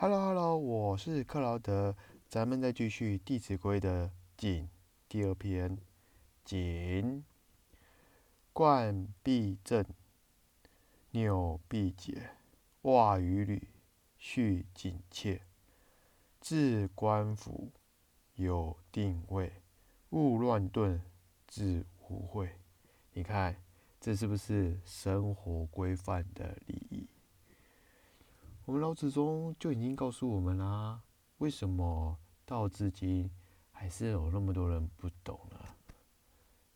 Hello Hello，我是克劳德，咱们再继续《弟子规》的谨第二篇。谨，冠必正，纽必解，袜与履，序紧切。置冠服，有定位，勿乱顿，致污秽。你看，这是不是生活规范的礼？我们老子中就已经告诉我们啦，为什么到至今还是有那么多人不懂呢？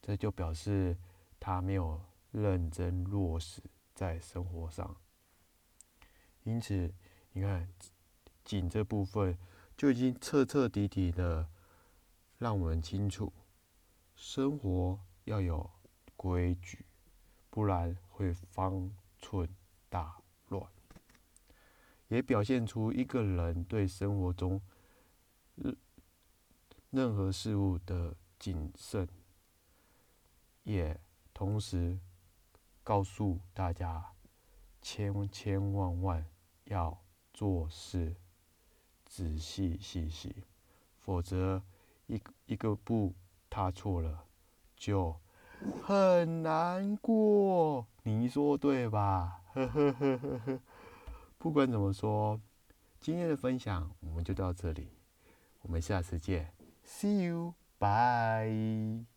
这就表示他没有认真落实在生活上。因此，你看“谨”这部分就已经彻彻底底的让我们清楚，生活要有规矩，不然会方寸大乱。也表现出一个人对生活中任任何事物的谨慎，也同时告诉大家，千千万万要做事仔细细细，否则一一个步踏错了，就很难过。你说对吧？呵呵呵呵呵。不管怎么说，今天的分享我们就到这里，我们下次见，See you，bye。